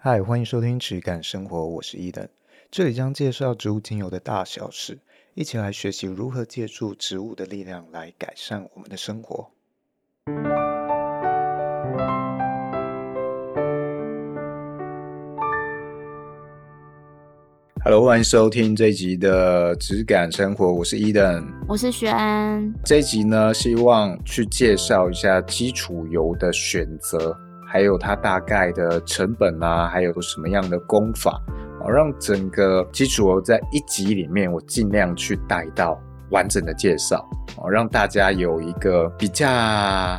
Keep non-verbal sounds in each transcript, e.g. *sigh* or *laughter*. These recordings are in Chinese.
嗨，欢迎收听质感生活，我是伊登，这里将介绍植物精油的大小事，一起来学习如何借助植物的力量来改善我们的生活。Hello，欢迎收听这一集的质感生活，我是伊登，我是轩。这一集呢，希望去介绍一下基础油的选择。还有它大概的成本啊，还有什么样的功法，哦，让整个基础油在一集里面，我尽量去带到完整的介绍，哦，让大家有一个比较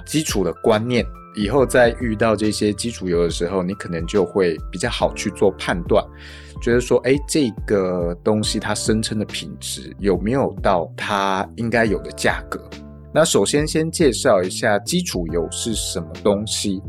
基础的观念，以后在遇到这些基础油的时候，你可能就会比较好去做判断，觉得说，哎，这个东西它声称的品质有没有到它应该有的价格？那首先先介绍一下基础油是什么东西。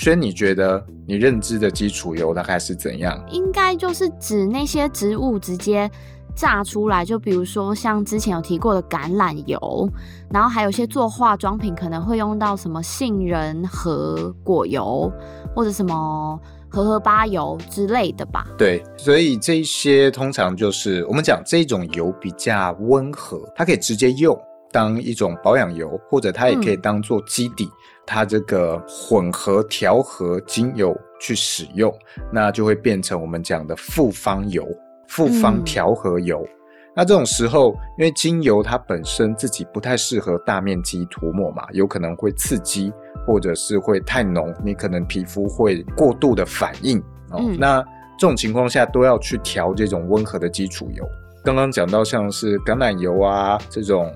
轩，你觉得你认知的基础油大概是怎样？应该就是指那些植物直接榨出来，就比如说像之前有提过的橄榄油，然后还有一些做化妆品可能会用到什么杏仁核果油或者什么荷荷巴油之类的吧？对，所以这些通常就是我们讲这种油比较温和，它可以直接用。当一种保养油，或者它也可以当做基底，嗯、它这个混合调和精油去使用，那就会变成我们讲的复方油、复方调和油。嗯、那这种时候，因为精油它本身自己不太适合大面积涂抹嘛，有可能会刺激，或者是会太浓，你可能皮肤会过度的反应哦。嗯、那这种情况下都要去调这种温和的基础油。刚刚讲到像是橄榄油啊这种。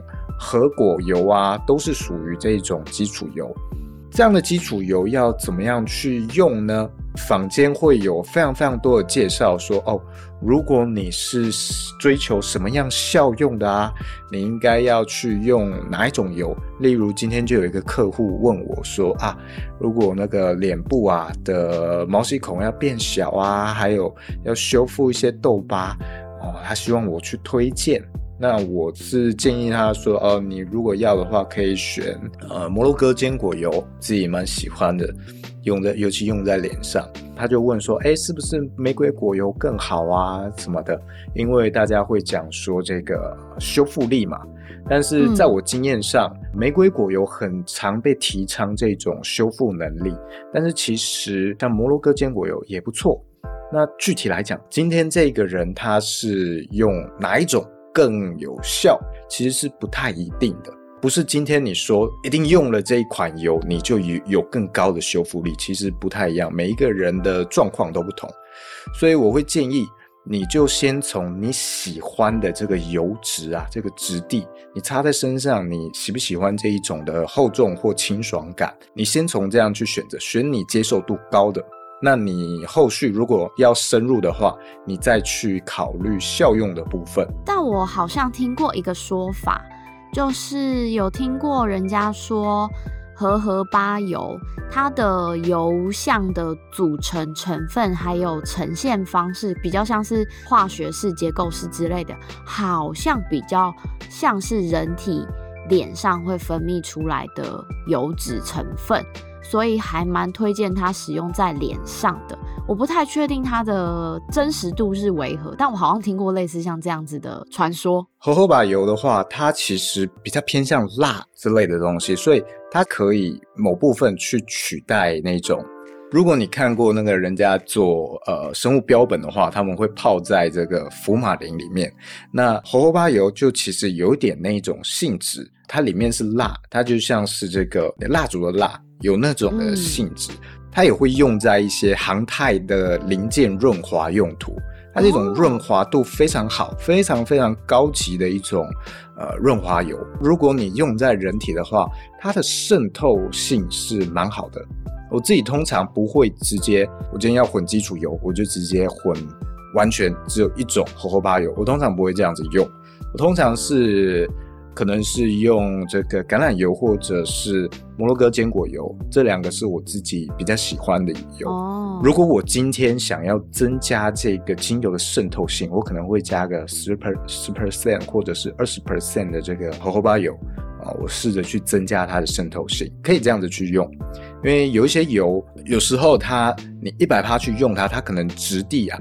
核果油啊，都是属于这种基础油。这样的基础油要怎么样去用呢？坊间会有非常非常多的介绍说，哦，如果你是追求什么样效用的啊，你应该要去用哪一种油。例如今天就有一个客户问我说啊，如果那个脸部啊的毛细孔要变小啊，还有要修复一些痘疤哦，他希望我去推荐。那我是建议他说，哦，你如果要的话，可以选呃摩洛哥坚果油，自己蛮喜欢的，用在尤其用在脸上。他就问说，哎，是不是玫瑰果油更好啊什么的？因为大家会讲说这个修复力嘛。但是在我经验上，嗯、玫瑰果油很常被提倡这种修复能力，但是其实像摩洛哥坚果油也不错。那具体来讲，今天这个人他是用哪一种？更有效，其实是不太一定的。不是今天你说一定用了这一款油，你就有有更高的修复力，其实不太一样。每一个人的状况都不同，所以我会建议你就先从你喜欢的这个油质啊，这个质地，你擦在身上，你喜不喜欢这一种的厚重或清爽感？你先从这样去选择，选你接受度高的。那你后续如果要深入的话，你再去考虑效用的部分。但我好像听过一个说法，就是有听过人家说，荷荷巴油它的油相的组成成分还有呈现方式，比较像是化学式、结构式之类的，好像比较像是人体脸上会分泌出来的油脂成分。所以还蛮推荐它使用在脸上的，我不太确定它的真实度是为何，但我好像听过类似像这样子的传说。荷荷巴油的话，它其实比较偏向蜡之类的东西，所以它可以某部分去取代那种。如果你看过那个人家做呃生物标本的话，他们会泡在这个福马林里面。那荷荷巴油就其实有点那种性质，它里面是蜡，它就像是这个蜡烛的蜡。有那种的性质，嗯、它也会用在一些航太的零件润滑用途。它这种润滑度非常好，哦、非常非常高级的一种呃润滑油。如果你用在人体的话，它的渗透性是蛮好的。我自己通常不会直接，我今天要混基础油，我就直接混完全只有一种荷荷巴油。我通常不会这样子用，我通常是。可能是用这个橄榄油或者是摩洛哥坚果油，这两个是我自己比较喜欢的油。哦，如果我今天想要增加这个精油的渗透性，我可能会加个十 per 十 percent 或者是二十 percent 的这个荷荷巴油。啊，我试着去增加它的渗透性，可以这样子去用。因为有一些油，有时候它你一百趴去用它，它可能质地啊，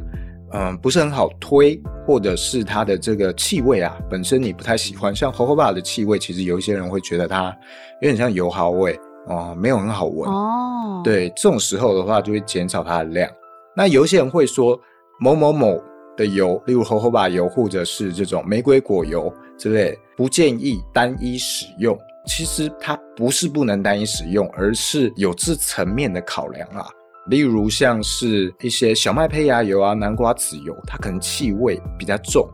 嗯，不是很好推，或者是它的这个气味啊，本身你不太喜欢。像 jojoba 的气味，其实有一些人会觉得它有点像油耗味哦，没有很好闻哦。对，这种时候的话，就会减少它的量。那有一些人会说某某某的油，例如 jojoba 油或者是这种玫瑰果油之类，不建议单一使用。其实它不是不能单一使用，而是有这层面的考量啊。例如像是一些小麦胚芽油啊、南瓜籽油，它可能气味比较重。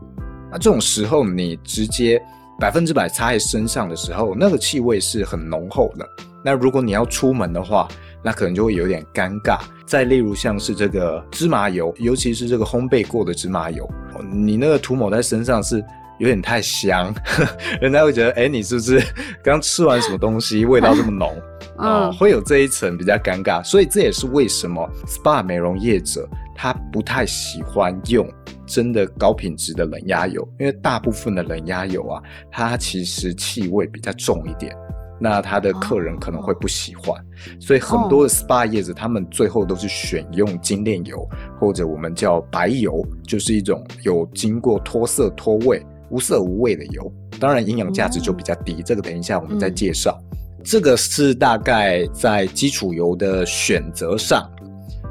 那这种时候你直接百分之百擦在身上的时候，那个气味是很浓厚的。那如果你要出门的话，那可能就会有点尴尬。再例如像是这个芝麻油，尤其是这个烘焙过的芝麻油，你那个涂抹在身上是。有点太香，*laughs* 人家会觉得，哎、欸，你是不是 *laughs* 刚吃完什么东西，味道这么浓？哦，会有这一层比较尴尬，所以这也是为什么 SPA 美容业者他不太喜欢用真的高品质的冷压油，因为大部分的冷压油啊，它其实气味比较重一点，那他的客人可能会不喜欢，所以很多的 SPA 业者他们最后都是选用精炼油，或者我们叫白油，就是一种有经过脱色脱味。无色无味的油，当然营养价值就比较低。嗯、这个等一下我们再介绍。嗯、这个是大概在基础油的选择上，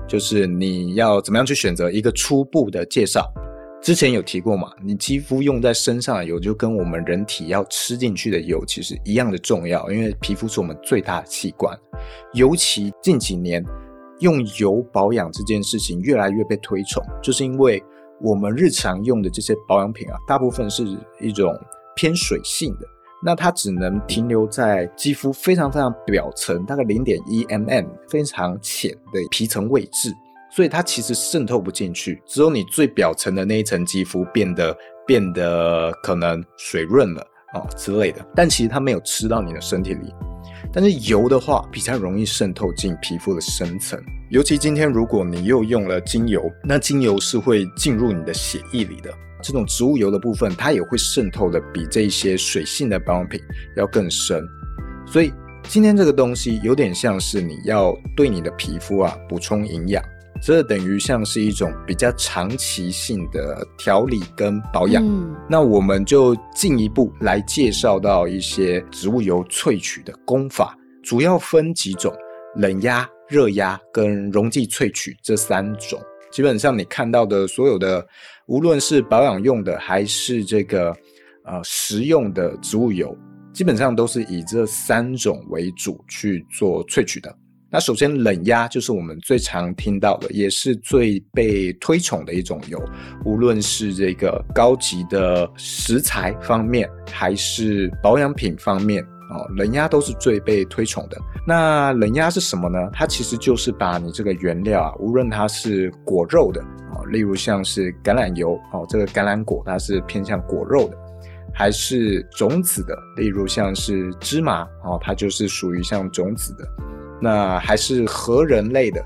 就是你要怎么样去选择一个初步的介绍。之前有提过嘛，你肌肤用在身上的油就跟我们人体要吃进去的油其实一样的重要，因为皮肤是我们最大的器官。尤其近几年用油保养这件事情越来越被推崇，就是因为。我们日常用的这些保养品啊，大部分是一种偏水性的，那它只能停留在肌肤非常非常表层，大概零点一 mm 非常浅的皮层位置，所以它其实渗透不进去，只有你最表层的那一层肌肤变得变得可能水润了啊、哦、之类的，但其实它没有吃到你的身体里。但是油的话比较容易渗透进皮肤的深层，尤其今天如果你又用了精油，那精油是会进入你的血液里的。这种植物油的部分，它也会渗透的比这些水性的保养品要更深。所以今天这个东西有点像是你要对你的皮肤啊补充营养。这等于像是一种比较长期性的调理跟保养。嗯，那我们就进一步来介绍到一些植物油萃取的功法，主要分几种：冷压、热压跟溶剂萃取这三种。基本上你看到的所有的，无论是保养用的还是这个呃食用的植物油，基本上都是以这三种为主去做萃取的。那首先，冷压就是我们最常听到的，也是最被推崇的一种油。无论是这个高级的食材方面，还是保养品方面，哦，冷压都是最被推崇的。那冷压是什么呢？它其实就是把你这个原料啊，无论它是果肉的，哦，例如像是橄榄油，哦，这个橄榄果它是偏向果肉的，还是种子的，例如像是芝麻，哦，它就是属于像种子的。那还是核人类的，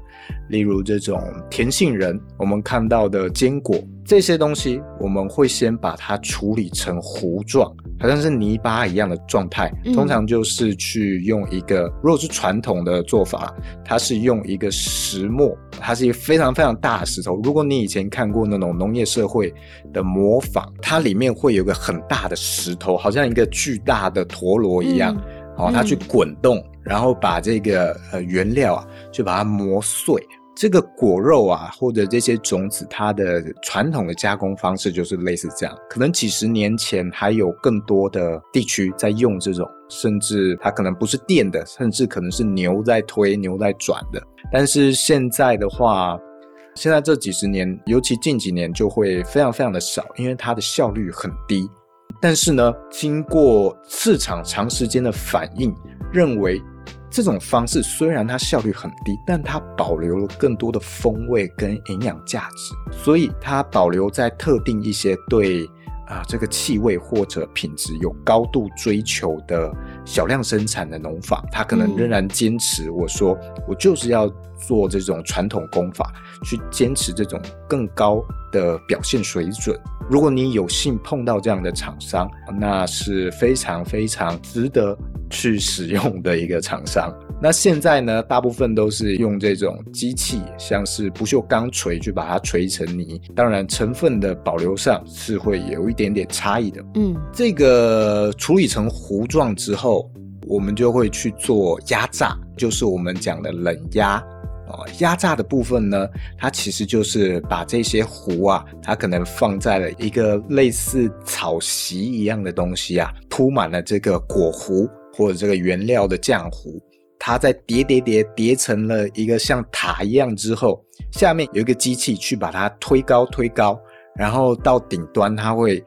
例如这种甜杏仁，我们看到的坚果这些东西，我们会先把它处理成糊状，好像是泥巴一样的状态。通常就是去用一个，如果是传统的做法，它是用一个石磨，它是一个非常非常大的石头。如果你以前看过那种农业社会的模仿，它里面会有个很大的石头，好像一个巨大的陀螺一样。嗯哦，它去滚动，嗯、然后把这个呃原料啊，就把它磨碎。这个果肉啊，或者这些种子，它的传统的加工方式就是类似这样。可能几十年前还有更多的地区在用这种，甚至它可能不是电的，甚至可能是牛在推、牛在转的。但是现在的话，现在这几十年，尤其近几年就会非常非常的少，因为它的效率很低。但是呢，经过市场长时间的反应，认为这种方式虽然它效率很低，但它保留了更多的风味跟营养价值，所以它保留在特定一些对啊这个气味或者品质有高度追求的小量生产的农法，他可能仍然坚持我说我就是要做这种传统工法，去坚持这种更高的表现水准。如果你有幸碰到这样的厂商，那是非常非常值得去使用的一个厂商。那现在呢，大部分都是用这种机器，像是不锈钢锤去把它锤成泥。当然，成分的保留上是会有一点点差异的。嗯，这个处理成糊状之后，我们就会去做压榨，就是我们讲的冷压。哦，压榨的部分呢，它其实就是把这些糊啊，它可能放在了一个类似草席一样的东西啊，铺满了这个果糊或者这个原料的浆糊。它在叠叠叠叠成了一个像塔一样之后，下面有一个机器去把它推高推高，然后到顶端它会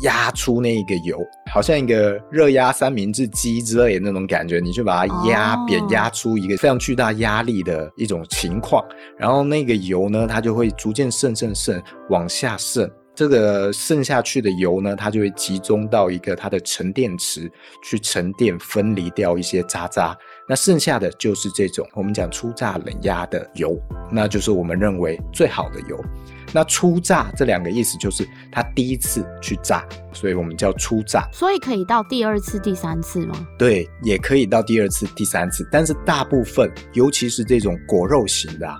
压出那一个油，好像一个热压三明治机之类的那种感觉，你去把它压扁，压出一个非常巨大压力的一种情况，然后那个油呢，它就会逐渐渗渗渗往下渗。这个渗下去的油呢，它就会集中到一个它的沉淀池去沉淀，分离掉一些渣渣。那剩下的就是这种我们讲初榨冷压的油，那就是我们认为最好的油。那初榨这两个意思就是它第一次去榨，所以我们叫初榨。所以可以到第二次、第三次吗？对，也可以到第二次、第三次，但是大部分，尤其是这种果肉型的啊。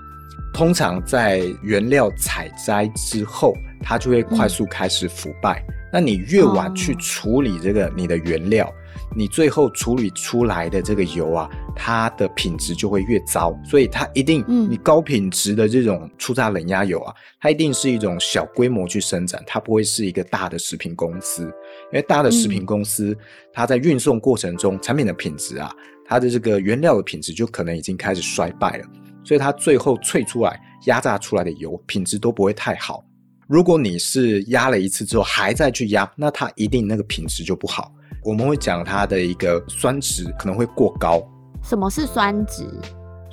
通常在原料采摘之后，它就会快速开始腐败。嗯、那你越晚去处理这个你的原料，哦、你最后处理出来的这个油啊，它的品质就会越糟。所以它一定，嗯你高品质的这种初榨冷压油啊，它一定是一种小规模去生产，它不会是一个大的食品公司。因为大的食品公司，它在运送过程中，产品的品质啊，它的这个原料的品质就可能已经开始衰败了。所以它最后萃出来、压榨出来的油品质都不会太好。如果你是压了一次之后还再去压，那它一定那个品质就不好。我们会讲它的一个酸值可能会过高。什么是酸值？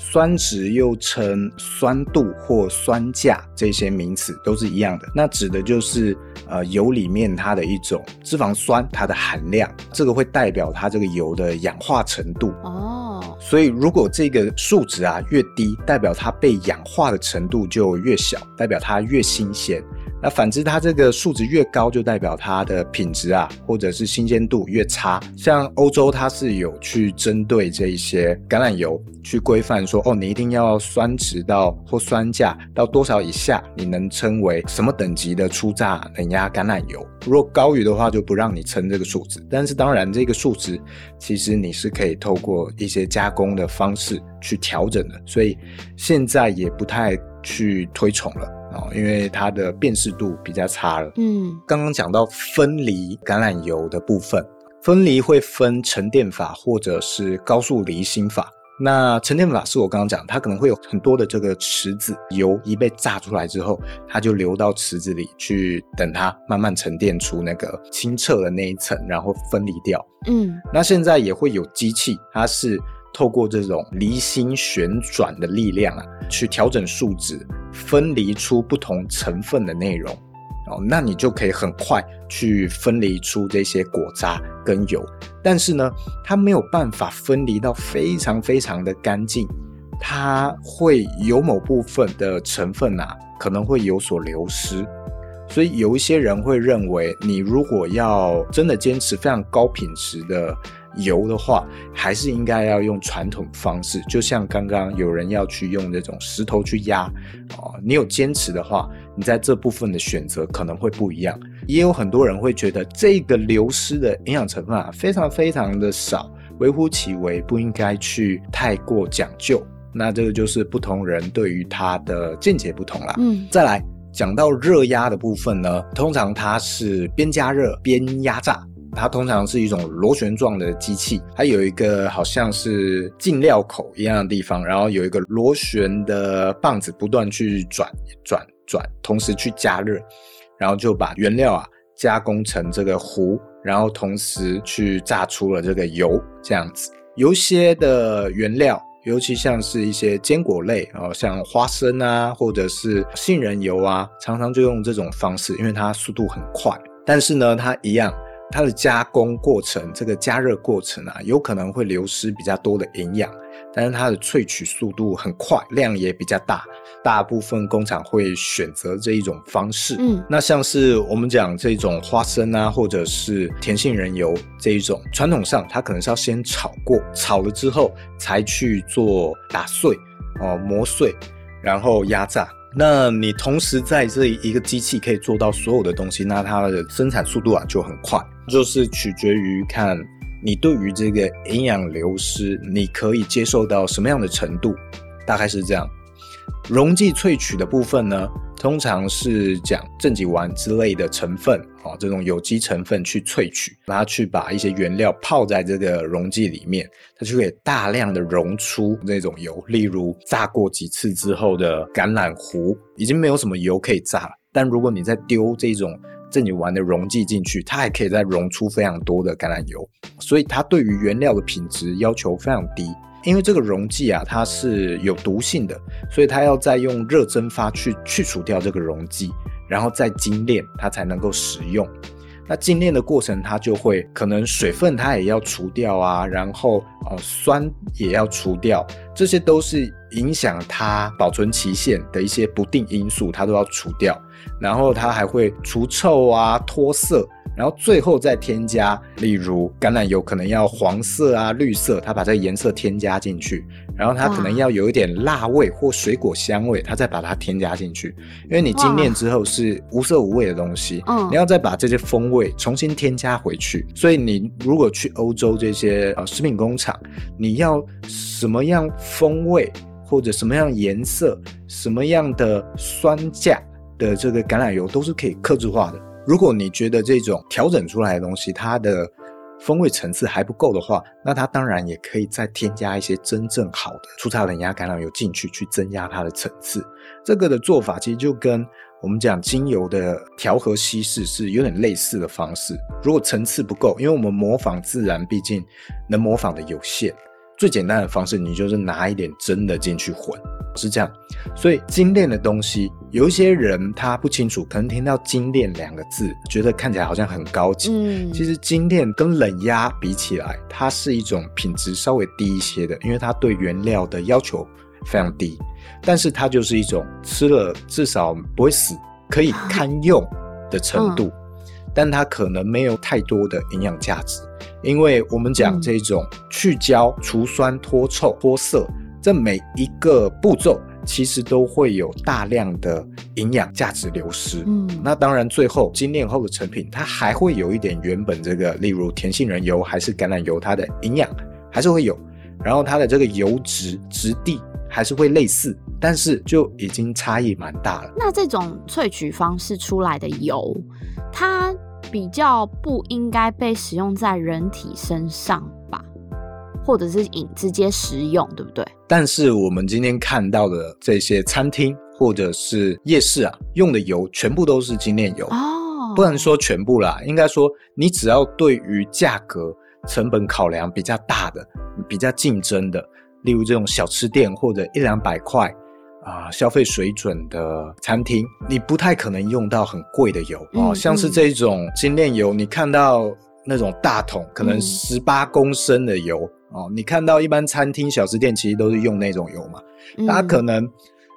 酸值又称酸度或酸价，这些名词都是一样的。那指的就是呃油里面它的一种脂肪酸，它的含量，这个会代表它这个油的氧化程度。哦，所以如果这个数值啊越低，代表它被氧化的程度就越小，代表它越新鲜。那反之，它这个数值越高，就代表它的品质啊，或者是新鲜度越差。像欧洲，它是有去针对这一些橄榄油去规范说，哦，你一定要酸值到或酸价到多少以下，你能称为什么等级的初榨冷压橄榄油。如果高于的话，就不让你称这个数值。但是当然，这个数值其实你是可以透过一些加工的方式去调整的，所以现在也不太去推崇了。哦，因为它的辨识度比较差了。嗯，刚刚讲到分离橄榄油的部分，分离会分沉淀法或者是高速离心法。那沉淀法是我刚刚讲，它可能会有很多的这个池子，油一被榨出来之后，它就流到池子里去，等它慢慢沉淀出那个清澈的那一层，然后分离掉。嗯，那现在也会有机器，它是透过这种离心旋转的力量啊，去调整数值。分离出不同成分的内容，哦，那你就可以很快去分离出这些果渣跟油。但是呢，它没有办法分离到非常非常的干净，它会有某部分的成分啊，可能会有所流失。所以有一些人会认为，你如果要真的坚持非常高品质的。油的话，还是应该要用传统方式，就像刚刚有人要去用这种石头去压，哦，你有坚持的话，你在这部分的选择可能会不一样。也有很多人会觉得这个流失的营养成分啊，非常非常的少，微乎其微，不应该去太过讲究。那这个就是不同人对于它的见解不同啦。嗯，再来讲到热压的部分呢，通常它是边加热边压榨。它通常是一种螺旋状的机器，它有一个好像是进料口一样的地方，然后有一个螺旋的棒子不断去转转转，同时去加热，然后就把原料啊加工成这个糊，然后同时去榨出了这个油，这样子。有些的原料，尤其像是一些坚果类，然后像花生啊，或者是杏仁油啊，常常就用这种方式，因为它速度很快，但是呢，它一样。它的加工过程，这个加热过程啊，有可能会流失比较多的营养，但是它的萃取速度很快，量也比较大，大部分工厂会选择这一种方式。嗯，那像是我们讲这种花生啊，或者是甜杏仁油这一种，传统上它可能是要先炒过，炒了之后才去做打碎哦，磨碎，然后压榨。那你同时在这一个机器可以做到所有的东西，那它的生产速度啊就很快，就是取决于看你对于这个营养流失，你可以接受到什么样的程度，大概是这样。溶剂萃取的部分呢，通常是讲正己烷之类的成分，啊，这种有机成分去萃取，然后去把一些原料泡在这个溶剂里面，它就可以大量的溶出那种油。例如炸过几次之后的橄榄核，已经没有什么油可以炸了，但如果你再丢这种正己烷的溶剂进去，它还可以再溶出非常多的橄榄油，所以它对于原料的品质要求非常低。因为这个溶剂啊，它是有毒性的，所以它要再用热蒸发去去除掉这个溶剂，然后再精炼，它才能够使用。那精炼的过程，它就会可能水分它也要除掉啊，然后呃酸也要除掉，这些都是影响它保存期限的一些不定因素，它都要除掉。然后它还会除臭啊、脱色。然后最后再添加，例如橄榄油可能要黄色啊、绿色，它把这个颜色添加进去。然后它可能要有一点辣味或水果香味，它再把它添加进去。因为你精炼之后是无色无味的东西，你要再把这些风味重新添加回去。所以你如果去欧洲这些呃食品工厂，你要什么样风味或者什么样颜色、什么样的酸价的这个橄榄油都是可以克制化的。如果你觉得这种调整出来的东西，它的风味层次还不够的话，那它当然也可以再添加一些真正好的粗茶冷压橄榄油进去，去增加它的层次。这个的做法其实就跟我们讲精油的调和稀释是有点类似的方式。如果层次不够，因为我们模仿自然，毕竟能模仿的有限。最简单的方式，你就是拿一点真的进去混，是这样。所以精炼的东西，有一些人他不清楚，可能听到精炼两个字，觉得看起来好像很高级。嗯，其实精炼跟冷压比起来，它是一种品质稍微低一些的，因为它对原料的要求非常低。但是它就是一种吃了至少不会死，可以堪用的程度，嗯，但它可能没有太多的营养价值。因为我们讲这种去胶、除酸、脱臭、脱色，这每一个步骤其实都会有大量的营养价值流失。嗯，那当然最后精炼后的成品，它还会有一点原本这个，例如甜杏仁油还是橄榄油，它的营养还是会有，然后它的这个油脂质地还是会类似，但是就已经差异蛮大了。那这种萃取方式出来的油，它。比较不应该被使用在人体身上吧，或者是饮直接食用，对不对？但是我们今天看到的这些餐厅或者是夜市啊，用的油全部都是精炼油哦，不能说全部啦，应该说你只要对于价格成本考量比较大的、比较竞争的，例如这种小吃店或者一两百块。啊、呃，消费水准的餐厅，你不太可能用到很贵的油哦，像是这种精炼油，你看到那种大桶，可能十八公升的油、嗯、哦，你看到一般餐厅、小吃店其实都是用那种油嘛，它可能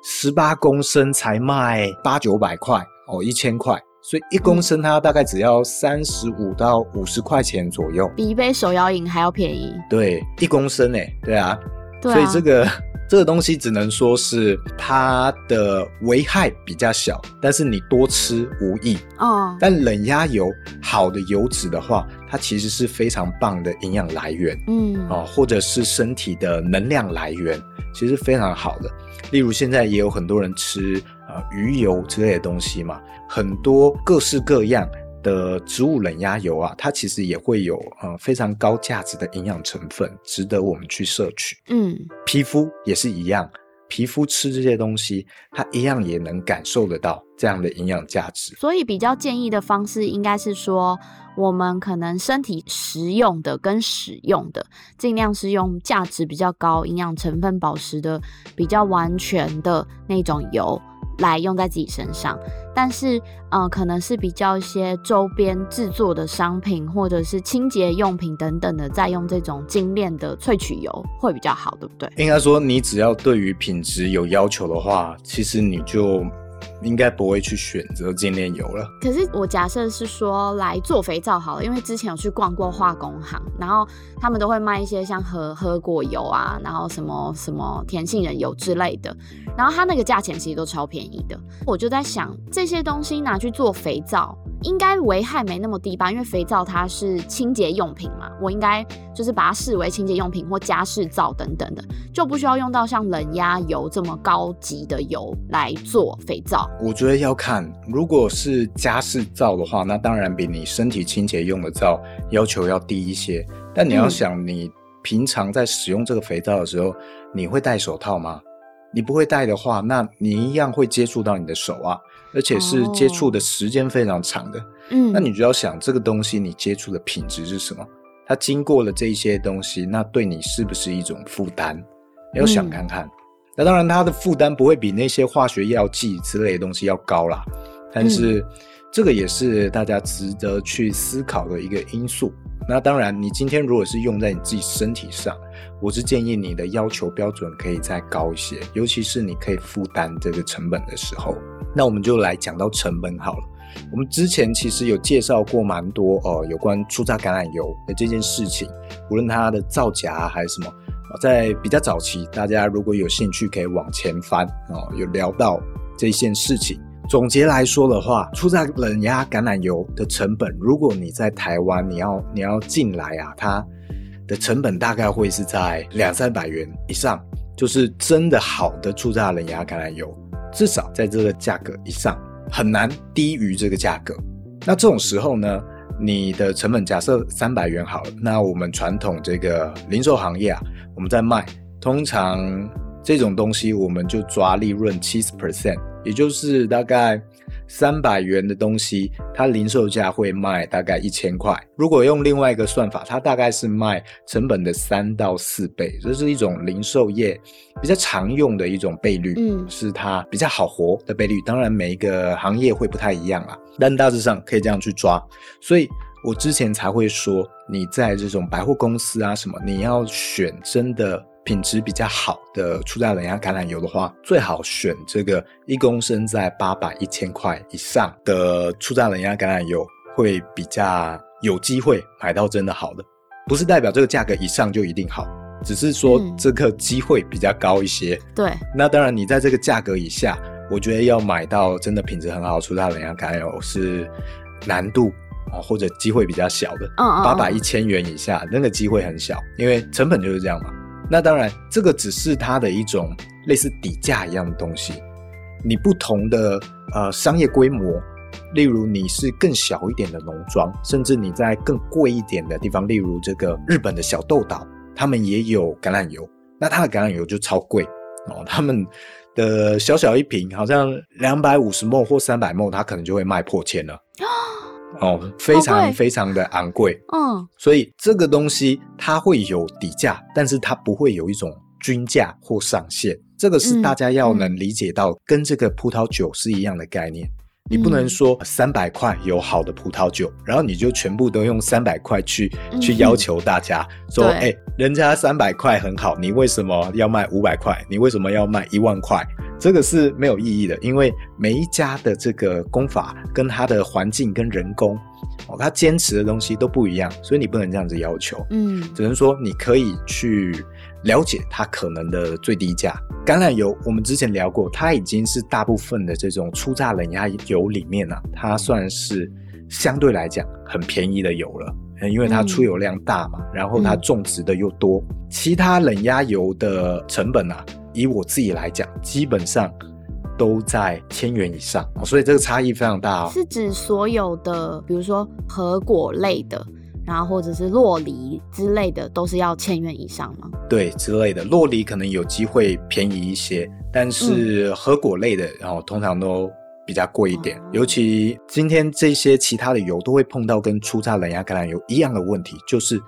十八公升才卖八九百块哦，一千块，所以一公升它大概只要三十五到五十块钱左右，比一杯手摇饮还要便宜。对，一公升诶，对啊，对啊，所以这个。这个东西只能说是它的危害比较小，但是你多吃无益。哦，但冷压油好的油脂的话，它其实是非常棒的营养来源。嗯，哦，或者是身体的能量来源，其实非常好的。例如现在也有很多人吃呃鱼油之类的东西嘛，很多各式各样。的植物冷压油啊，它其实也会有呃非常高价值的营养成分，值得我们去摄取。嗯，皮肤也是一样，皮肤吃这些东西，它一样也能感受得到这样的营养价值。所以比较建议的方式应该是说，我们可能身体食用的跟使用的，尽量是用价值比较高、营养成分保持的比较完全的那种油。来用在自己身上，但是，呃，可能是比较一些周边制作的商品，或者是清洁用品等等的，再用这种精炼的萃取油会比较好，对不对？应该说，你只要对于品质有要求的话，其实你就。应该不会去选择精炼油了。可是我假设是说来做肥皂好了，因为之前有去逛过化工行，然后他们都会卖一些像喝喝果油啊，然后什么什么甜杏仁油之类的，然后它那个价钱其实都超便宜的。我就在想，这些东西拿去做肥皂，应该危害没那么低吧？因为肥皂它是清洁用品嘛，我应该就是把它视为清洁用品或家事皂等等的，就不需要用到像冷压油这么高级的油来做肥皂。我觉得要看，如果是家事皂的话，那当然比你身体清洁用的皂要求要低一些。但你要想，你平常在使用这个肥皂的时候，嗯、你会戴手套吗？你不会戴的话，那你一样会接触到你的手啊。而且是接触的时间非常长的，嗯、哦，那你就要想这个东西你接触的品质是什么？它经过了这些东西，那对你是不是一种负担？要想看看。嗯、那当然，它的负担不会比那些化学药剂之类的东西要高啦，但是、嗯、这个也是大家值得去思考的一个因素。那当然，你今天如果是用在你自己身体上，我是建议你的要求标准可以再高一些，尤其是你可以负担这个成本的时候。那我们就来讲到成本好了。我们之前其实有介绍过蛮多呃有关初榨橄榄油的这件事情，无论它的造假还是什么，在比较早期，大家如果有兴趣可以往前翻哦，有聊到这件事情。总结来说的话，初榨冷压橄榄油的成本，如果你在台湾你要你要进来啊，它的成本大概会是在两三百元以上，就是真的好的初榨冷压橄榄油。至少在这个价格以上，很难低于这个价格。那这种时候呢，你的成本假设三百元好了，那我们传统这个零售行业啊，我们在卖，通常这种东西我们就抓利润七十 percent，也就是大概。三百元的东西，它零售价会卖大概一千块。如果用另外一个算法，它大概是卖成本的三到四倍，这是一种零售业比较常用的一种倍率，嗯，是它比较好活的倍率。当然，每一个行业会不太一样啊，但大致上可以这样去抓。所以我之前才会说，你在这种百货公司啊什么，你要选真的。品质比较好的初榨冷压橄榄油的话，最好选这个一公升在八百一千块以上的初榨冷压橄榄油，会比较有机会买到真的好的。不是代表这个价格以上就一定好，只是说这个机会比较高一些。嗯、对，那当然你在这个价格以下，我觉得要买到真的品质很好的初榨冷压橄榄油是难度啊，或者机会比较小的。八百一千元以下，那个机会很小，因为成本就是这样嘛。那当然，这个只是它的一种类似底价一样的东西。你不同的呃商业规模，例如你是更小一点的农庄，甚至你在更贵一点的地方，例如这个日本的小豆岛，他们也有橄榄油，那它的橄榄油就超贵哦。他们的小小一瓶好像两百五十 ml 或三百 ml，它可能就会卖破千了。哦，非常非常的昂贵，嗯，所以这个东西它会有底价，但是它不会有一种均价或上限，这个是大家要能理解到，跟这个葡萄酒是一样的概念。你不能说三百块有好的葡萄酒，然后你就全部都用三百块去去要求大家说，哎，人家三百块很好，你为什么要卖五百块？你为什么要卖一万块？这个是没有意义的，因为每一家的这个工法跟它的环境跟人工，哦，他坚持的东西都不一样，所以你不能这样子要求。嗯，只能说你可以去了解它可能的最低价。橄榄油我们之前聊过，它已经是大部分的这种初榨冷压油里面呢，啊，它算是相对来讲很便宜的油了，因为它出油量大嘛，然后它种植的又多，其他冷压油的成本啊。以我自己来讲，基本上都在千元以上，所以这个差异非常大哦。是指所有的，比如说核果类的，然后或者是洛梨之类的，都是要千元以上吗？对，之类的，洛梨可能有机会便宜一些，但是核果类的，然后通常都比较贵一点。嗯、尤其今天这些其他的油都会碰到跟初榨冷压橄榄油一样的问题，就是。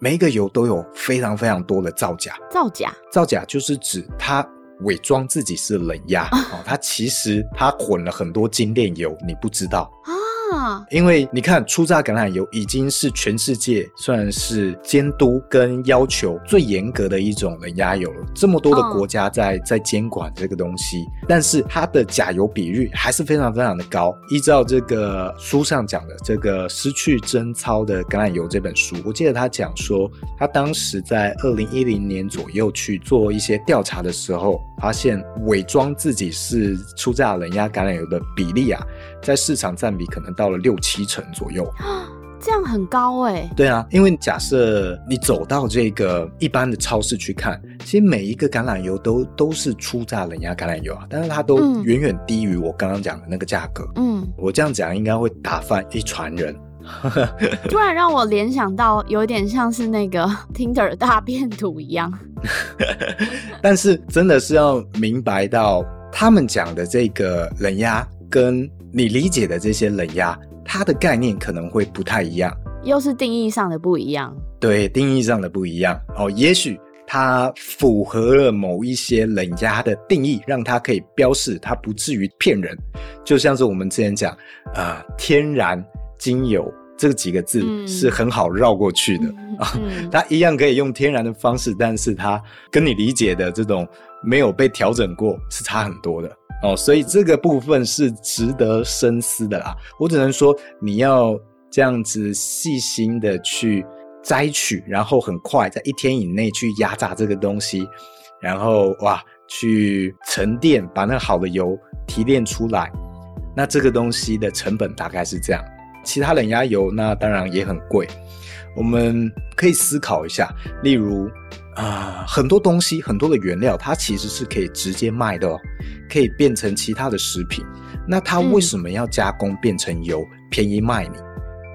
每一个油都有非常非常多的造假，造假，造假就是指它伪装自己是冷压哦，他其实他混了很多精炼油，你不知道啊。因为你看，初榨橄榄油已经是全世界算是监督跟要求最严格的一种冷压油了。这么多的国家在在监管这个东西，但是它的甲油比率还是非常非常的高。依照这个书上讲的这个《失去贞操的橄榄油》这本书，我记得他讲说，他当时在二零一零年左右去做一些调查的时候。发现伪装自己是初榨冷压橄榄油的比例啊，在市场占比可能到了六七成左右，*gasps* 这样很高哎、欸。对啊，因为假设你走到这个一般的超市去看，其实每一个橄榄油都都是初榨冷压橄榄油啊，但是它都远远低于我刚刚讲的那个价格。嗯，我这样讲应该会打翻一船人。*laughs* *laughs* 突然让我联想到，有点像是那个 *laughs* Tinder 大变图一样。但是真的是要明白到，他们讲的这个冷压，跟你理解的这些冷压，它的概念可能会不太一样，又是定义上的不一样。对，定义上的不一样哦，也许它符合了某一些冷压的定义，让它可以标示，它不至于骗人。就像是我们之前讲啊、呃，天然。精油这几个字是很好绕过去的啊，嗯、它一样可以用天然的方式，但是它跟你理解的这种没有被调整过是差很多的哦，所以这个部分是值得深思的啦。我只能说你要这样子细心的去摘取，然后很快在一天以内去压榨这个东西，然后哇去沉淀，把那好的油提炼出来，那这个东西的成本大概是这样。其他冷压油那当然也很贵，我们可以思考一下，例如、呃，很多东西很多的原料，它其实是可以直接卖的哦，可以变成其他的食品。那它为什么要加工变成油，嗯、便宜卖你？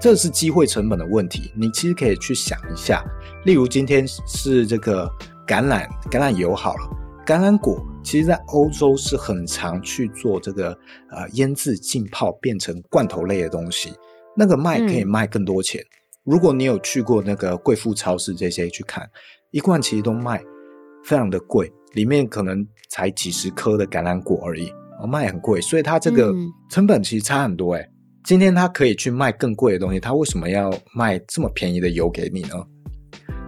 这是机会成本的问题。你其实可以去想一下，例如今天是这个橄榄橄榄油好了，橄榄果。其实，在欧洲是很常去做这个呃腌制、浸泡变成罐头类的东西。那个卖可以卖更多钱。嗯、如果你有去过那个贵妇超市这些去看，一罐其实都卖非常的贵，里面可能才几十颗的橄榄果而已，哦，卖很贵，所以它这个成本其实差很多诶。今天它可以去卖更贵的东西，它为什么要卖这么便宜的油给你呢？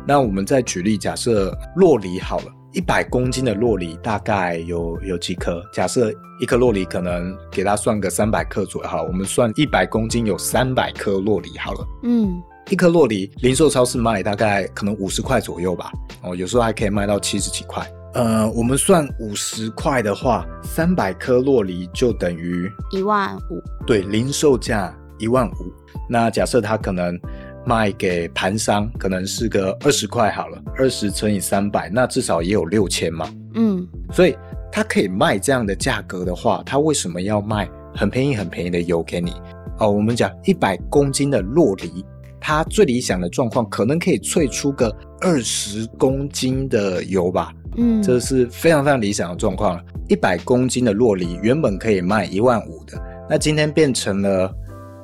那我们再举例，假设洛梨好了。一百公斤的洛梨大概有有几颗？假设一颗洛梨可能给它算个三百克左右，好，我们算一百公斤有三百颗洛梨好了。嗯，一颗洛梨零售超市卖大概可能五十块左右吧。哦，有时候还可以卖到七十几块。呃，我们算五十块的话，三百颗洛梨就等于一万五。对，零售价一万五。那假设它可能。卖给盘商可能是个二十块好了，二十乘以三百，那至少也有六千嘛。嗯，所以他可以卖这样的价格的话，他为什么要卖很便宜很便宜的油给你？哦，我们讲一百公斤的洛梨，它最理想的状况可能可以萃出个二十公斤的油吧。嗯，这是非常非常理想的状况了。一百公斤的洛梨原本可以卖一万五的，那今天变成了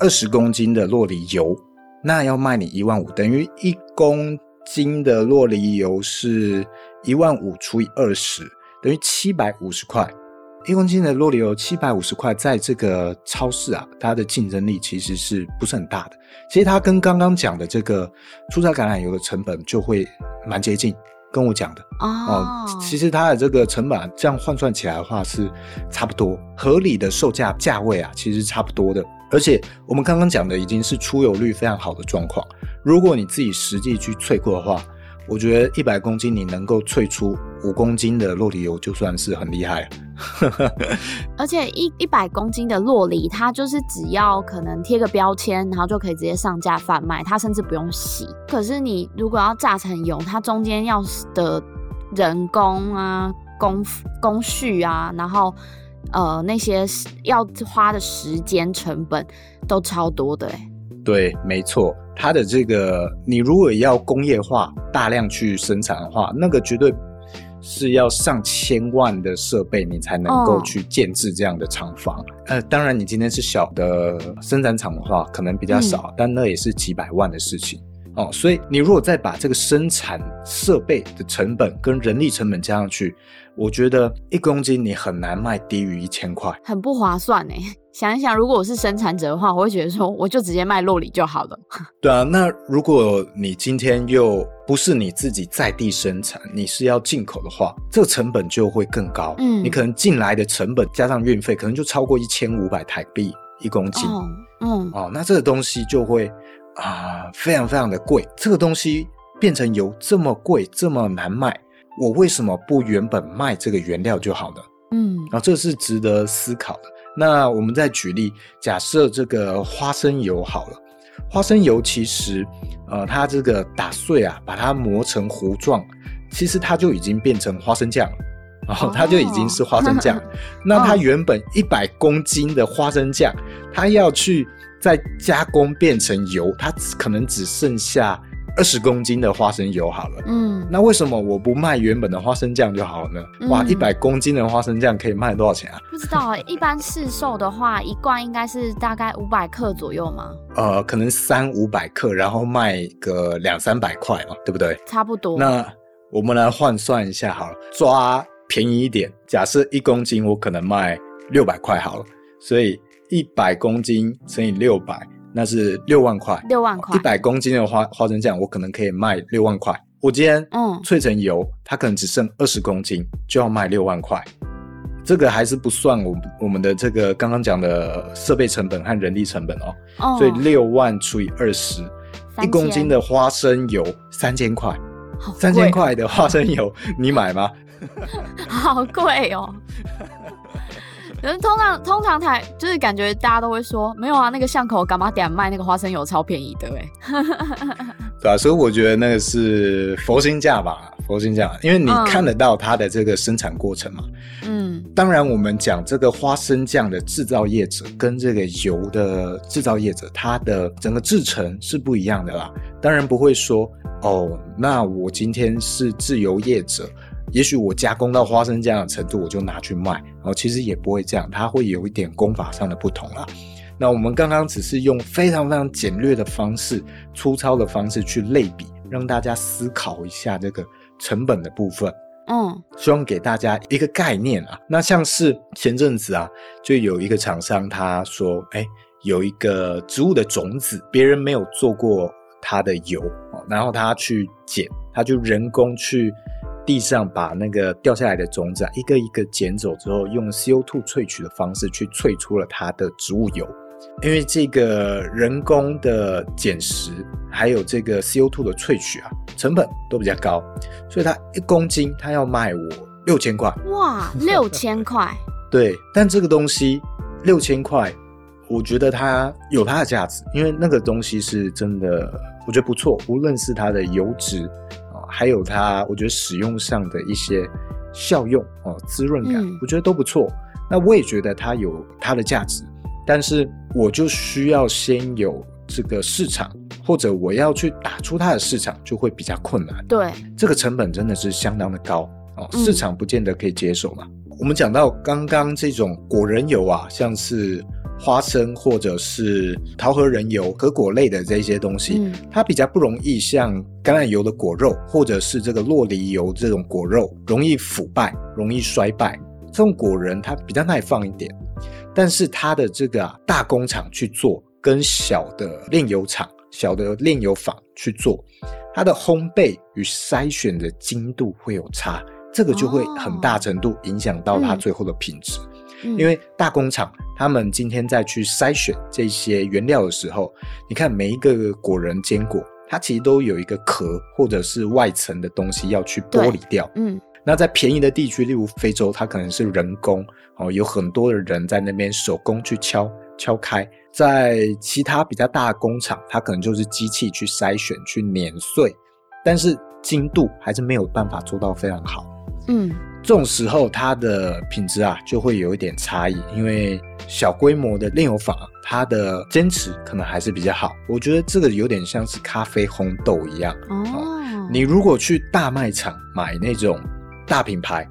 二十公斤的洛梨油。那要卖你一万五，等于一公斤的洛梨油是一万五除以二十，等于七百五十块。一公斤的洛里油七百五十块，在这个超市啊，它的竞争力其实是不是很大的？其实它跟刚刚讲的这个初榨橄榄油的成本就会蛮接近。跟我讲的哦，其实它的这个成本这样换算起来的话是差不多，合理的售价价位啊，其实差不多的。而且我们刚刚讲的已经是出油率非常好的状况。如果你自己实际去萃过的话，我觉得一百公斤你能够萃出五公斤的洛梨油，就算是很厉害了。*laughs* 而且一一百公斤的洛梨，它就是只要可能贴个标签，然后就可以直接上架贩卖，它甚至不用洗。可是你如果要榨成油，它中间要的人工啊、工工序啊，然后呃那些要花的时间成本都超多的欸。对，没错，它的这个你如果要工业化大量去生产的话，那个绝对是要上千万的设备，你才能够去建制这样的厂房。哦、呃，当然你今天是小的生产厂的话，可能比较少，嗯、但那也是几百万的事情。哦，所以你如果再把这个生产设备的成本跟人力成本加上去，我觉得一公斤你很难卖低于一千块，很不划算哎。*laughs* 想一想，如果我是生产者的话，我会觉得说，我就直接卖洛里就好了。*laughs* 对啊，那如果你今天又不是你自己在地生产，你是要进口的话，这个成本就会更高。嗯，你可能进来的成本加上运费，可能就超过一千五百台币一公斤。哦，嗯，哦，那这个东西就会啊、呃，非常非常的贵。这个东西变成油这么贵，这么难卖，我为什么不原本卖这个原料就好呢？嗯，然后这是值得思考的。那我们再举例，假设这个花生油好了，花生油其实，呃，它这个打碎啊，把它磨成糊状，其实它就已经变成花生酱了，然后它就已经是花生酱。Oh. 那它 *laughs* 原本一百公斤的花生酱，它要去再加工变成油，它可能只剩下。二十公斤的花生油好了，嗯，那为什么我不卖原本的花生酱就好了呢？嗯、哇，一百公斤的花生酱可以卖多少钱啊？不知道，一般市售的话，一罐应该是大概五百克左右吗？呃，可能三五百克，然后卖个两三百块嘛，对不对？差不多。那我们来换算一下好了，抓便宜一点，假设一公斤我可能卖六百块好了，所以一百公斤乘以六百。那是六万块，六万块，一百公斤的花花生酱，我可能可以卖六万块。我今天嗯萃成油，嗯、它可能只剩二十公斤，就要卖六万块。这个还是不算我们我们的这个刚刚讲的设备成本和人力成本哦。哦，所以六万除以二十，一公斤的花生油三千块，三千块的花生油，你买吗？*laughs* 好贵哦。可 *laughs* 是通常通常台就是感觉大家都会说没有啊，那个巷口干嘛点卖那个花生油超便宜的哎，*laughs* 对啊，所以我觉得那个是佛心价吧，佛心价，因为你看得到它的这个生产过程嘛。嗯，当然我们讲这个花生酱的制造业者跟这个油的制造业者，它的整个制程是不一样的啦。当然不会说哦，那我今天是自由业者。也许我加工到花生酱的程度，我就拿去卖，哦，其实也不会这样，它会有一点功法上的不同啦。那我们刚刚只是用非常非常简略的方式、粗糙的方式去类比，让大家思考一下这个成本的部分。嗯，希望给大家一个概念啊。那像是前阵子啊，就有一个厂商他说，哎，有一个植物的种子，别人没有做过它的油，然后他去捡，他就人工去。地上把那个掉下来的种子啊，一个一个捡走之后，用 CO2 萃取的方式去萃出了它的植物油。因为这个人工的捡拾还有这个 CO2 的萃取啊，成本都比较高，所以它一公斤它要卖我六千块。哇，六千块？*laughs* 对，但这个东西六千块，我觉得它有它的价值，因为那个东西是真的，我觉得不错，无论是它的油脂。还有它，我觉得使用上的一些效用哦，滋润感，我觉得都不错。那我也觉得它有它的价值，但是我就需要先有这个市场，或者我要去打出它的市场，就会比较困难。对，这个成本真的是相当的高哦，市场不见得可以接受嘛。我们讲到刚刚这种果仁油啊，像是。花生或者是桃核仁油、核果类的这些东西，嗯、它比较不容易像橄榄油的果肉，或者是这个洛梨油这种果肉容易腐败、容易衰败。这种果仁它比较耐放一点，但是它的这个、啊、大工厂去做，跟小的炼油厂、小的炼油坊去做，它的烘焙与筛选的精度会有差，这个就会很大程度影响到它最后的品质。哦嗯因为大工厂，他们今天在去筛选这些原料的时候，你看每一个果仁坚果，它其实都有一个壳或者是外层的东西要去剥离掉。嗯，那在便宜的地区，例如非洲，它可能是人工哦，有很多的人在那边手工去敲敲开。在其他比较大的工厂，它可能就是机器去筛选去碾碎，但是精度还是没有办法做到非常好。嗯。这种时候，它的品质啊就会有一点差异，因为小规模的炼油坊，它的坚持可能还是比较好。我觉得这个有点像是咖啡烘豆一样哦。你如果去大卖场买那种大品牌、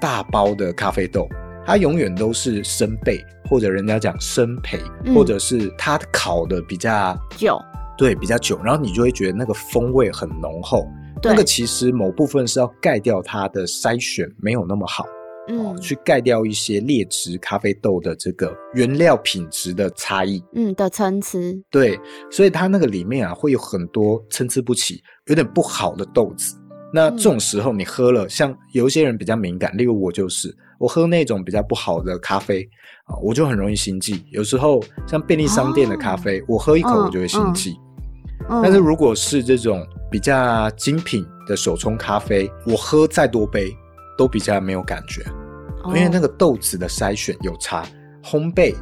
大包的咖啡豆，它永远都是生焙，或者人家讲生焙，或者是它烤的比较久，对，比较久，然后你就会觉得那个风味很浓厚。对那个其实某部分是要盖掉它的筛选没有那么好，嗯，哦、去盖掉一些劣质咖啡豆的这个原料品质的差异，嗯的参差。对，所以它那个里面啊会有很多参差不齐、有点不好的豆子。那这种时候你喝了，嗯、像有一些人比较敏感，例如我就是，我喝那种比较不好的咖啡啊，我就很容易心悸。有时候像便利商店的咖啡，哦、我喝一口我就会心悸。嗯嗯。但是如果是这种比较精品的手冲咖啡，我喝再多杯都比较没有感觉，因为那个豆子的筛选有差，烘焙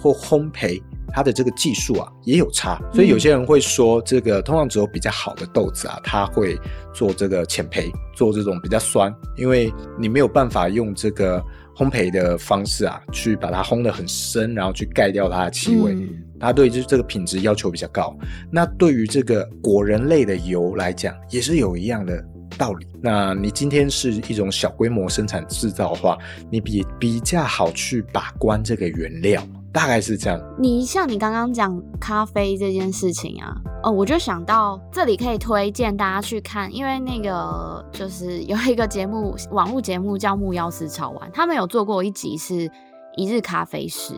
或烘焙它的这个技术啊也有差，所以有些人会说，这个通常只有比较好的豆子啊，它会做这个浅焙，做这种比较酸，因为你没有办法用这个烘焙的方式啊，去把它烘得很深，然后去盖掉它的气味。嗯它对这这个品质要求比较高，那对于这个果仁类的油来讲，也是有一样的道理。那你今天是一种小规模生产制造的话，你比比较好去把关这个原料，大概是这样。你像你刚刚讲咖啡这件事情啊，哦，我就想到这里可以推荐大家去看，因为那个就是有一个节目，网络节目叫《木曜四超玩》，他们有做过一集是一日咖啡师。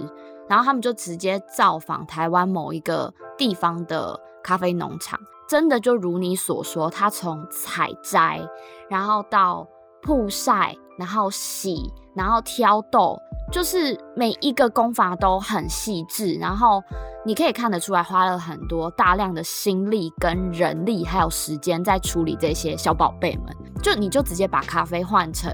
然后他们就直接造访台湾某一个地方的咖啡农场，真的就如你所说，他从采摘，然后到曝晒，然后洗，然后挑豆，就是每一个工法都很细致，然后你可以看得出来花了很多大量的心力跟人力，还有时间在处理这些小宝贝们。就你就直接把咖啡换成。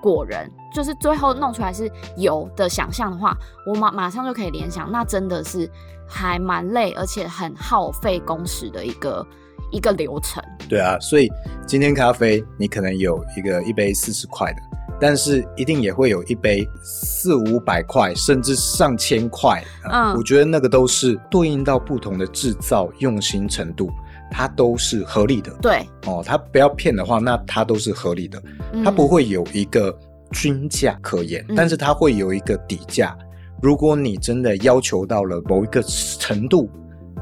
果仁就是最后弄出来是油的想象的话，我马马上就可以联想，那真的是还蛮累，而且很耗费工时的一个一个流程。对啊，所以今天咖啡你可能有一个一杯四十块的，但是一定也会有一杯四五百块，甚至上千块。嗯，我觉得那个都是对应到不同的制造用心程度。它都是合理的，对哦，它不要骗的话，那它都是合理的，它不会有一个均价可言，嗯、但是它会有一个底价。如果你真的要求到了某一个程度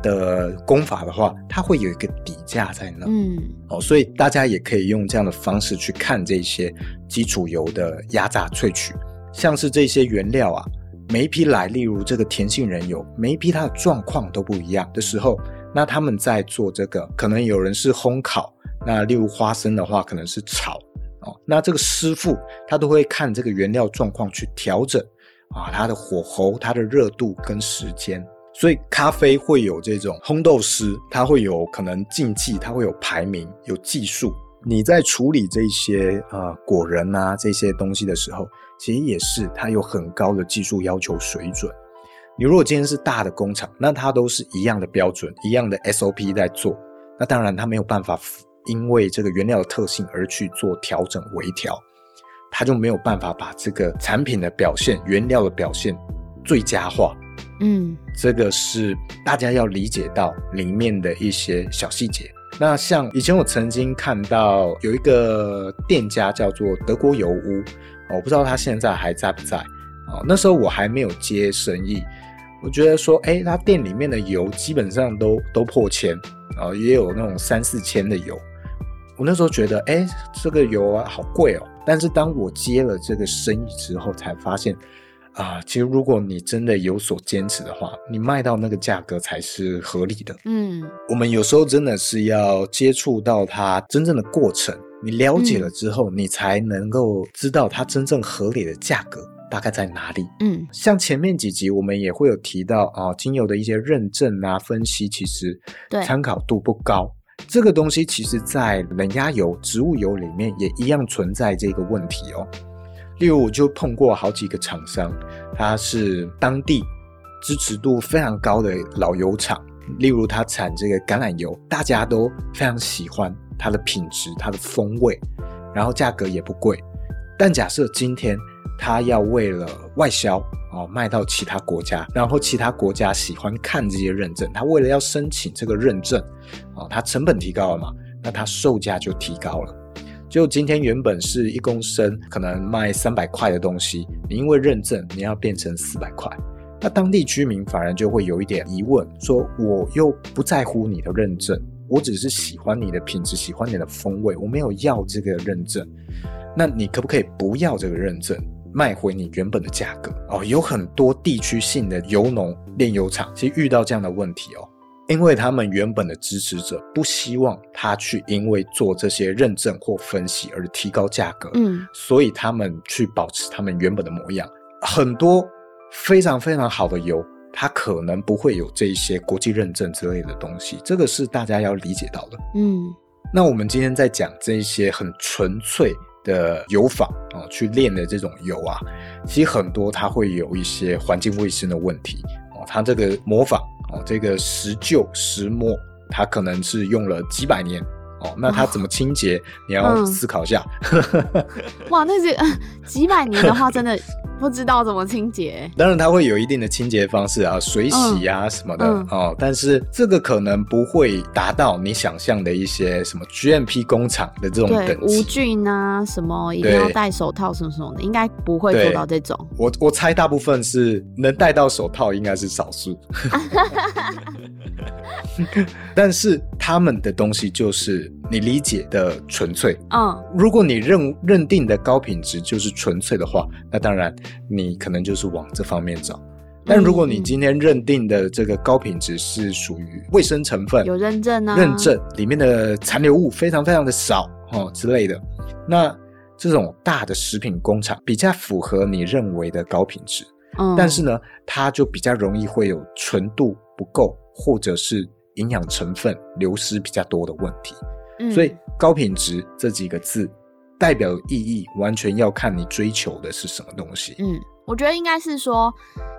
的功法的话，它会有一个底价在那，嗯，哦，所以大家也可以用这样的方式去看这些基础油的压榨萃取，像是这些原料啊，每一批来，例如这个甜杏仁油，每一批它的状况都不一样的时候。那他们在做这个，可能有人是烘烤，那例如花生的话，可能是炒哦。那这个师傅他都会看这个原料状况去调整啊，它的火候、它的热度跟时间。所以咖啡会有这种烘豆师，他会有可能竞技，他会有排名、有技术。你在处理这些呃果仁啊这些东西的时候，其实也是它有很高的技术要求水准。你如果今天是大的工厂，那它都是一样的标准、一样的 SOP 在做，那当然它没有办法因为这个原料的特性而去做调整微调，它就没有办法把这个产品的表现、原料的表现最佳化。嗯，这个是大家要理解到里面的一些小细节。那像以前我曾经看到有一个店家叫做德国油屋，我不知道他现在还在不在。哦，那时候我还没有接生意。我觉得说，哎，他店里面的油基本上都都破千，啊，也有那种三四千的油。我那时候觉得，哎，这个油啊好贵哦。但是当我接了这个生意之后，才发现，啊，其实如果你真的有所坚持的话，你卖到那个价格才是合理的。嗯，我们有时候真的是要接触到它真正的过程，你了解了之后，嗯，你才能够知道它真正合理的价格。大概在哪里？嗯，像前面几集我们也会有提到啊，精油的一些认证啊、分析，其实参考度不高。这个东西其实，在冷压油、植物油里面也一样存在这个问题哦。例如，我就碰过好几个厂商，它是当地支持度非常高的老油厂。例如，它产这个橄榄油，大家都非常喜欢它的品质、它的风味，然后价格也不贵。但假设今天，他要为了外销哦，卖到其他国家，然后其他国家喜欢看这些认证，他为了要申请这个认证哦，他成本提高了嘛，那他售价就提高了。就今天原本是一公升可能卖三百块的东西，你因为认证你要变成四百块，那当地居民反而就会有一点疑问，说我又不在乎你的认证，我只是喜欢你的品质，喜欢你的风味，我没有要这个认证，那你可不可以不要这个认证，卖回你原本的价格？哦，有很多地区性的油农炼油厂其实遇到这样的问题哦。因为他们原本的支持者不希望他去因为做这些认证或分析而提高价格，嗯，所以他们去保持他们原本的模样。很多非常非常好的油，它可能不会有这一些国际认证之类的东西，这个是大家要理解到的。嗯，那我们今天在讲这一些很纯粹的油坊啊，去炼的这种油啊，其实很多它会有一些环境卫生的问题哦，它这个磨坊。哦，这个石臼石磨，它可能是用了几百年哦，那它怎么清洁？哦、你要思考一下。嗯、*laughs* 哇，那是 *laughs* 几百年的话，真的。不知道怎么清洁，当然它会有一定的清洁方式啊，水洗啊什么的、哦，但是这个可能不会达到你想象的一些什么 GMP 工厂的这种等级，无菌啊什么一定要戴手套什么什么的，应该不会做到这种。我我猜大部分是能戴到手套，应该是少数。*laughs* *laughs* 但是他们的东西就是你理解的纯粹。嗯，如果你认认定的高品质就是纯粹的话，那当然你可能就是往这方面找。但如果你今天认定的这个高品质是属于卫生成分有认证啊，认证里面的残留物非常非常的少哦之类的，那这种大的食品工厂比较符合你认为的高品质。嗯，但是呢，它就比较容易会有纯度不够，或者是。营养成分流失比较多的问题，嗯，所以高品质这几个字代表的意义，完全要看你追求的是什么东西。嗯，我觉得应该是说，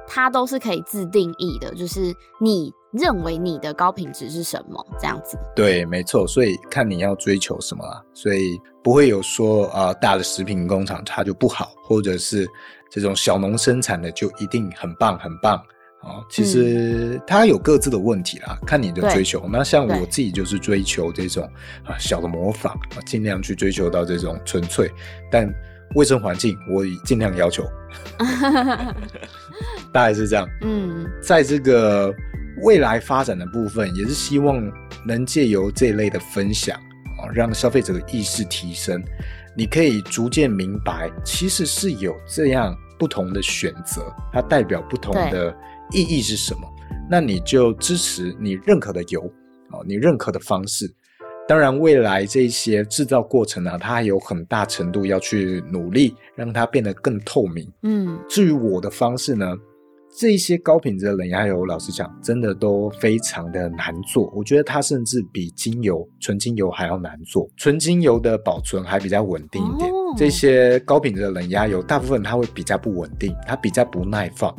它都是可以自定义的，就是你认为你的高品质是什么这样子。对，没错，所以看你要追求什么啊，所以不会有说啊，呃，大的食品工厂它就不好，或者是这种小农生产的就一定很棒很棒。哦，其实它有各自的问题啦，嗯、看你的追求。那像我自己就是追求这种啊小的模仿啊，尽量去追求到这种纯粹，但卫生环境我也尽量要求，*laughs* 大概是这样。嗯，在这个未来发展的部分，也是希望能借由这一类的分享啊，让消费者的意识提升，你可以逐渐明白，其实是有这样不同的选择，它代表不同的。意义是什么？那你就支持你认可的油，哦，你认可的方式。当然，未来这些制造过程呢，它还有很大程度要去努力，让它变得更透明。嗯，至于我的方式呢，这些高品质的冷压油，老实讲，真的都非常的难做。我觉得它甚至比精油、纯精油还要难做。纯精油的保存还比较稳定一点，哦，这些高品质的冷压油，大部分它会比较不稳定，它比较不耐放。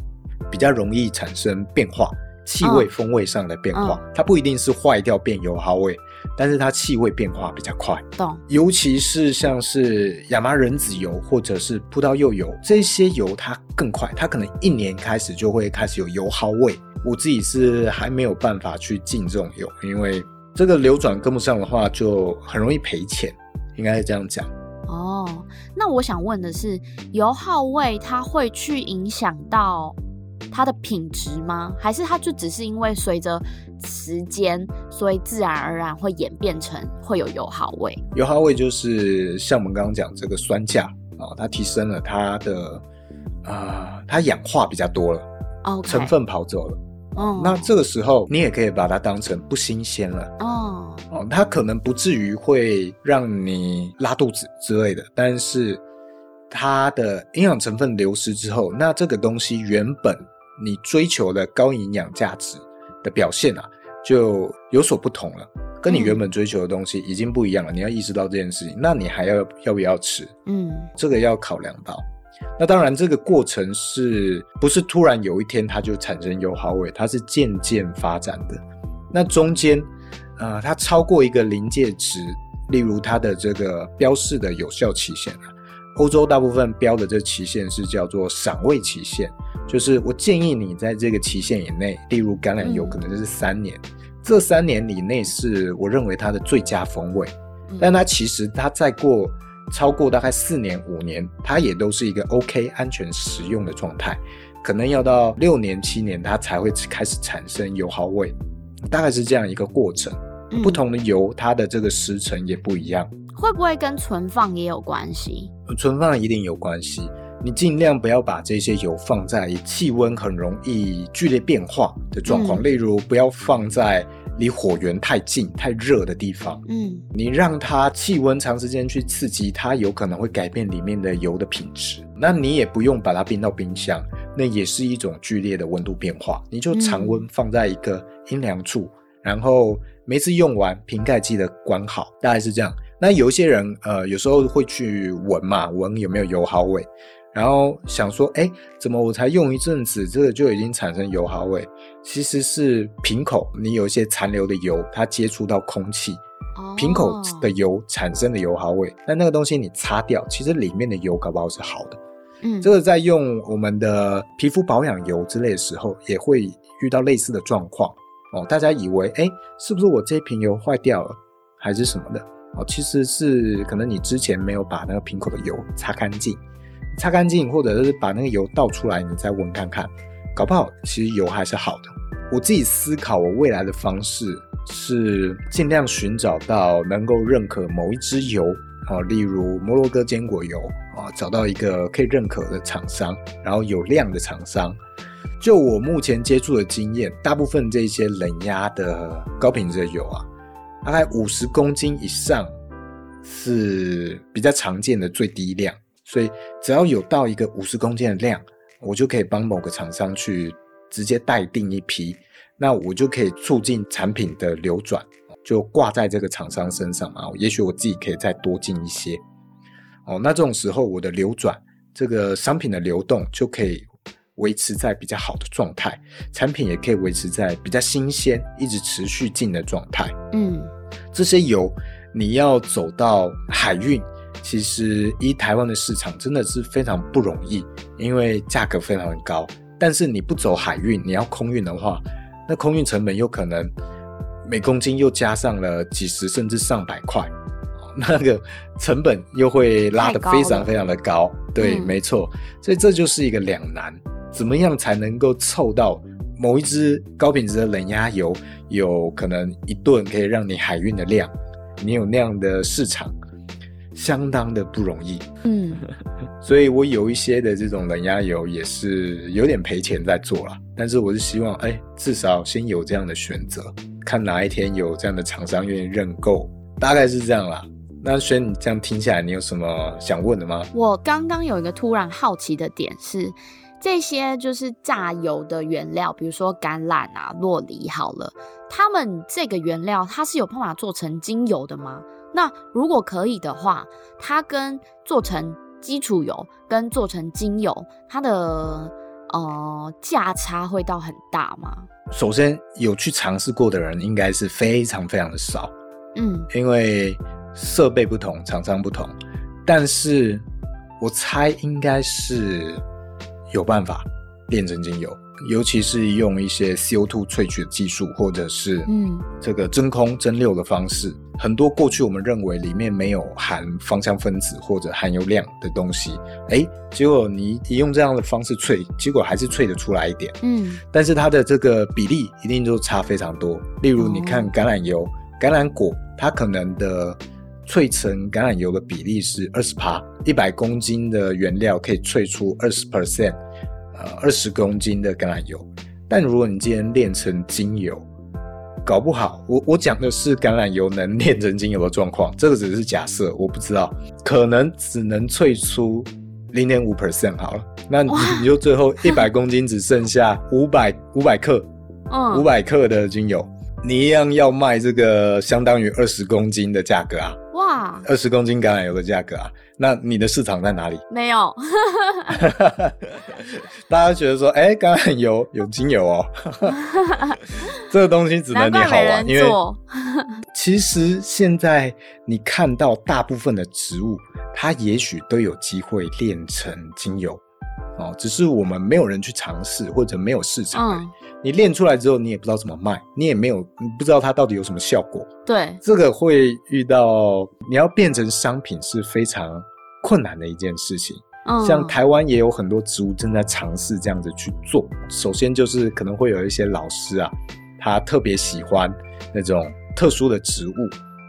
比较容易产生变化，气味、风味上的变化，嗯、它不一定是坏掉变油耗味，但是它气味变化比较快。懂。尤其是像是亚麻仁籽油或者是葡萄柚油这些油，它更快，它可能一年开始就会开始有油耗味。我自己是还没有办法去进这种油，因为这个流转跟不上的话，就很容易赔钱。应该是这样讲。哦，那我想问的是，油耗味它会去影响到它的品质吗？还是它就只是因为随着时间，所以自然而然会演变成会有油耗味？油耗味就是像我们刚刚讲这个酸价啊，它提升了它的啊、呃，它氧化比较多了，okay. 成分跑走了。哦、oh.，那这个时候你也可以把它当成不新鲜了。哦哦，它可能不至于会让你拉肚子之类的，但是它的营养成分流失之后，那这个东西原本。你追求的高营养价值的表现啊，就有所不同了，跟你原本追求的东西已经不一样了。嗯、你要意识到这件事情，那你还要要不要吃？嗯，这个要考量到。那当然，这个过程是不是突然有一天它就产生油耗味？它是渐渐发展的。那中间，呃，它超过一个临界值，例如它的这个标示的有效期限啊，欧洲大部分标的这期限是叫做赏味期限。就是我建议你在这个期限以内，例如橄榄油可能就是三年，嗯，这三年以内是我认为它的最佳风味，嗯，但它其实它再过超过大概四年五年，它也都是一个 OK 安全食用的状态。可能要到六年七年，它才会开始产生油耗味，大概是这样一个过程。嗯、不同的油，它的这个时程也不一样。会不会跟存放也有关系？存放一定有关系。你尽量不要把这些油放在气温很容易剧烈变化的状况，嗯、例如不要放在离火源太近、太热的地方。嗯，你让它气温长时间去刺激，它有可能会改变里面的油的品质。那你也不用把它冰到冰箱，那也是一种剧烈的温度变化。你就常温放在一个阴凉处，嗯、然后每次用完瓶盖记得关好，大概是这样。那有一些人呃，有时候会去闻嘛，闻有没有油耗味。然后想说，哎，怎么我才用一阵子，这个就已经产生油耗味？其实是瓶口你有一些残留的油，它接触到空气，瓶口的油产生的油耗味。那那个东西你擦掉，其实里面的油搞不好是好的。嗯，这个在用我们的皮肤保养油之类的时候，也会遇到类似的状况哦。大家以为，哎，是不是我这瓶油坏掉了，还是什么的？哦，其实是可能你之前没有把那个瓶口的油擦干净。擦干净，或者是把那个油倒出来，你再闻看看，搞不好其实油还是好的。我自己思考，我未来的方式是尽量寻找到能够认可某一支油，啊，例如摩洛哥坚果油啊，找到一个可以认可的厂商，然后有量的厂商。就我目前接触的经验，大部分这些冷压的高品质的油啊，大概五十公斤以上是比较常见的最低量。所以只要有到一个五十公斤的量，我就可以帮某个厂商去直接代订一批，那我就可以促进产品的流转，就挂在这个厂商身上嘛。也许我自己可以再多进一些，哦，那这种时候我的流转，这个商品的流动就可以维持在比较好的状态，产品也可以维持在比较新鲜、一直持续进的状态。嗯，这些油你要走到海运。其实，依台湾的市场真的是非常不容易，因为价格非常的高。但是你不走海运，你要空运的话，那空运成本又可能每公斤又加上了几十甚至上百块，*laughs* 那个成本又会拉得非常非常的高。对，嗯、没错。所以这就是一个两难，怎么样才能够凑到某一支高品质的冷压油，有可能一吨可以让你海运的量，你有那样的市场？相当的不容易，嗯，*laughs* 所以我有一些的这种冷压油也是有点赔钱在做了，但是我是希望，哎、欸，至少先有这样的选择，看哪一天有这样的厂商愿意认购，大概是这样啦。那轩，你这样听下来，你有什么想问的吗？我刚刚有一个突然好奇的点是，这些就是榨油的原料，比如说橄榄啊、洛梨，好了，它们这个原料它是有办法做成精油的吗？那如果可以的话，它跟做成基础油跟做成精油，它的呃价差会到很大吗？首先，有去尝试过的人应该是非常非常的少，嗯，因为设备不同，厂商不同，但是我猜应该是有办法炼成精油。尤其是用一些 CO2 萃取的技术，或者是嗯这个真空蒸馏的方式，嗯、很多过去我们认为里面没有含芳香分子或者含油量的东西，哎，结果你你用这样的方式萃，结果还是萃得出来一点，嗯，但是它的这个比例一定就差非常多。例如你看橄榄油、哦、橄榄果，它可能的萃成橄榄油的比例是二十趴，一百公斤的原料可以萃出二十 percent。呃，二十公斤的橄榄油，但如果你今天炼成精油，搞不好，我我讲的是橄榄油能炼成精油的状况，这个只是假设，我不知道，可能只能萃出零点五 percent 好了，那你你就最后一百公斤只剩下五百五百克，嗯，五百克的精油，你一样要卖这个相当于二十公斤的价格啊。哇，二十公斤橄榄油的价格啊，那你的市场在哪里？没有，*laughs* 大家觉得说，哎、欸，橄榄油有精油哦，*laughs* 这个东西只能你好玩，因为 *laughs* 其实现在你看到大部分的植物，它也许都有机会炼成精油。哦，只是我们没有人去尝试，或者没有市场。嗯，你练出来之后，你也不知道怎么卖，你也没有，你不知道它到底有什么效果。对，这个会遇到你要变成商品是非常困难的一件事情。嗯，像台湾也有很多植物正在尝试这样子去做。首先就是可能会有一些老师啊，他特别喜欢那种特殊的植物，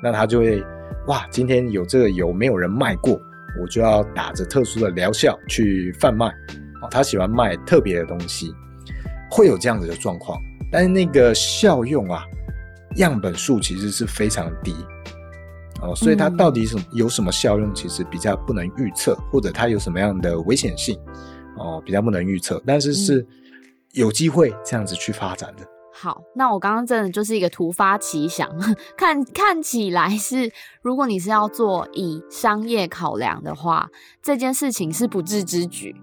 那他就会哇，今天有这个油没有人卖过，我就要打着特殊的疗效去贩卖。哦，他喜欢卖特别的东西，会有这样子的状况。但是那个效用啊，样本数其实是非常低。哦，所以它到底什有什么效用，其实比较不能预测，或者它有什么样的危险性，哦，比较不能预测。但是是有机会这样子去发展的。好，那我刚刚真的就是一个突发奇想，*laughs* 看看起来是，如果你是要做以商业考量的话，这件事情是不智之举。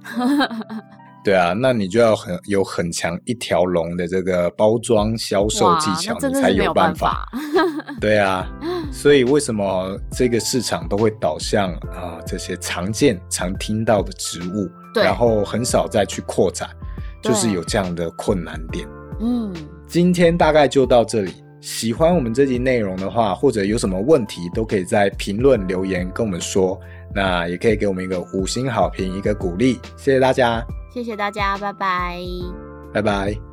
对啊，那你就要很有很强一条龙的这个包装销售技巧，你才有办法。*laughs* 对啊，*laughs* 所以为什么这个市场都会导向啊、呃、这些常见、常听到的植物，然后很少再去扩展，就是有这样的困难点。嗯，今天大概就到这里。喜欢我们这集内容的话，或者有什么问题，都可以在评论留言跟我们说。那也可以给我们一个五星好评，一个鼓励。谢谢大家。谢谢大家，拜拜，拜拜。